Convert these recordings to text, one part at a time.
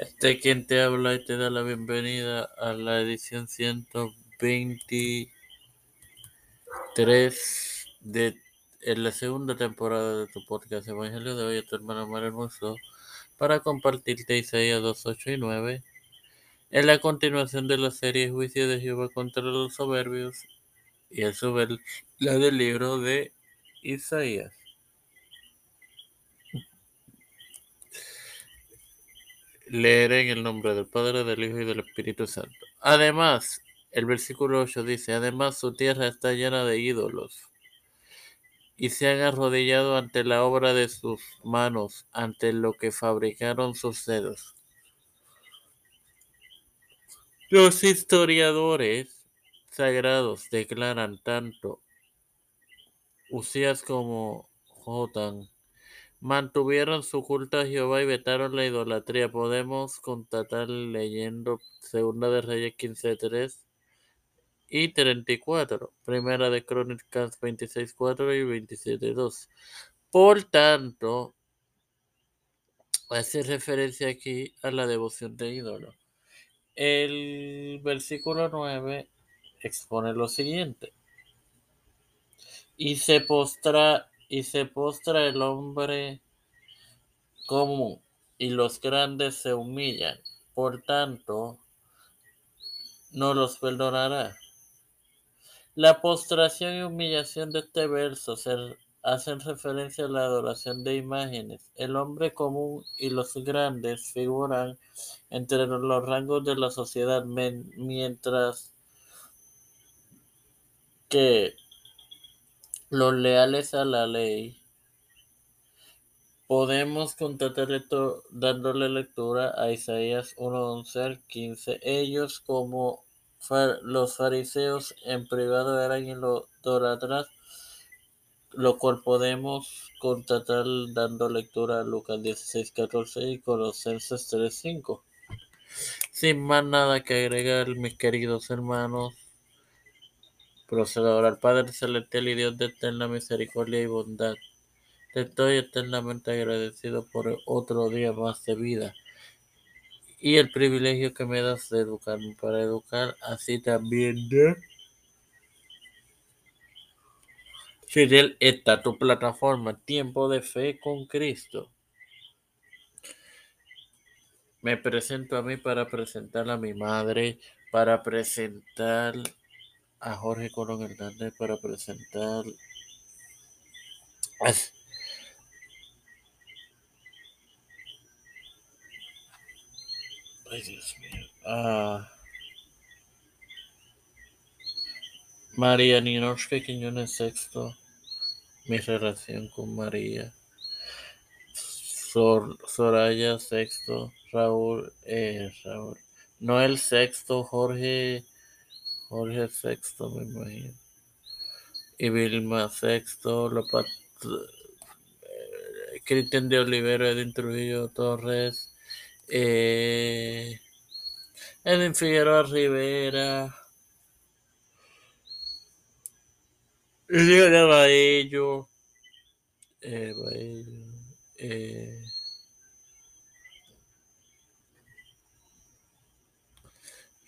Este quien te habla y te da la bienvenida a la edición 123 de en la segunda temporada de tu podcast Evangelio de hoy a tu hermano Mario Hermoso para compartirte Isaías 2, 8 y 9 en la continuación de la serie Juicio de Jehová contra los soberbios y el sobre la del libro de Isaías. Leeré en el nombre del Padre, del Hijo y del Espíritu Santo. Además, el versículo 8 dice, además su tierra está llena de ídolos y se han arrodillado ante la obra de sus manos, ante lo que fabricaron sus dedos. Los historiadores sagrados declaran tanto Usías como Jotan mantuvieron su culto a Jehová y vetaron la idolatría. Podemos constatar leyendo Segunda de Reyes 15.3 y 34, Primera de Crónicas 26.4 y 27.2. Por tanto, hace referencia aquí a la devoción de ídolos. El versículo 9 expone lo siguiente. Y se postra y se postra el hombre común, y los grandes se humillan. Por tanto, no los perdonará. La postración y humillación de este verso hacen referencia a la adoración de imágenes. El hombre común y los grandes figuran entre los rangos de la sociedad, mientras que los leales a la ley. Podemos constatar esto dándole lectura a Isaías 1:11 al 15. Ellos, como los fariseos en privado, eran idolatras, lo cual podemos constatar dando lectura a Lucas 16:14 y Colosenses 3:5. Sin más nada que agregar, mis queridos hermanos, Procedo al Padre Celestial y Dios de eterna misericordia y bondad. Te estoy eternamente agradecido por otro día más de vida y el privilegio que me das de educarme para educar, así también de Fidel, esta tu plataforma, Tiempo de Fe con Cristo. Me presento a mí para presentar a mi madre, para presentar a Jorge Colón Hernández para presentar Ay, Dios mío. a María Ninoshka Quiñones Sexto. Mi relación con María. Soraya Sexto. Raúl, eh, Raúl. Noel Sexto. Jorge Jorge Sexto, me imagino. Y Vilma Sexto, eh, Cristian de Olivero, Edwin Trujillo Torres, eh, Edwin Figueroa Rivera, Elio Baello, eh, Baello, eh,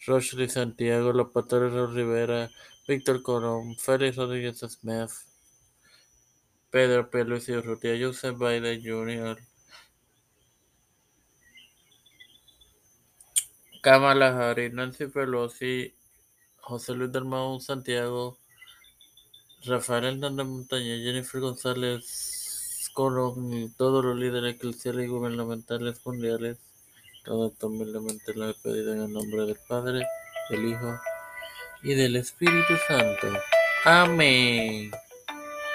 Rochley Santiago, Los Pastores Rivera, Víctor Colón, Félix Rodríguez Smith, Pedro P. Luis Urrutia, Joseph Biden Jr., Kamala Harris, Nancy Pelosi, José Luis del Santiago, Rafael Hernández Montaña, Jennifer González Colón y todos los líderes eclesiales y gubernamentales mundiales. Todo esto humildemente lo he pedido en el nombre del Padre, del Hijo y del Espíritu Santo. Amén.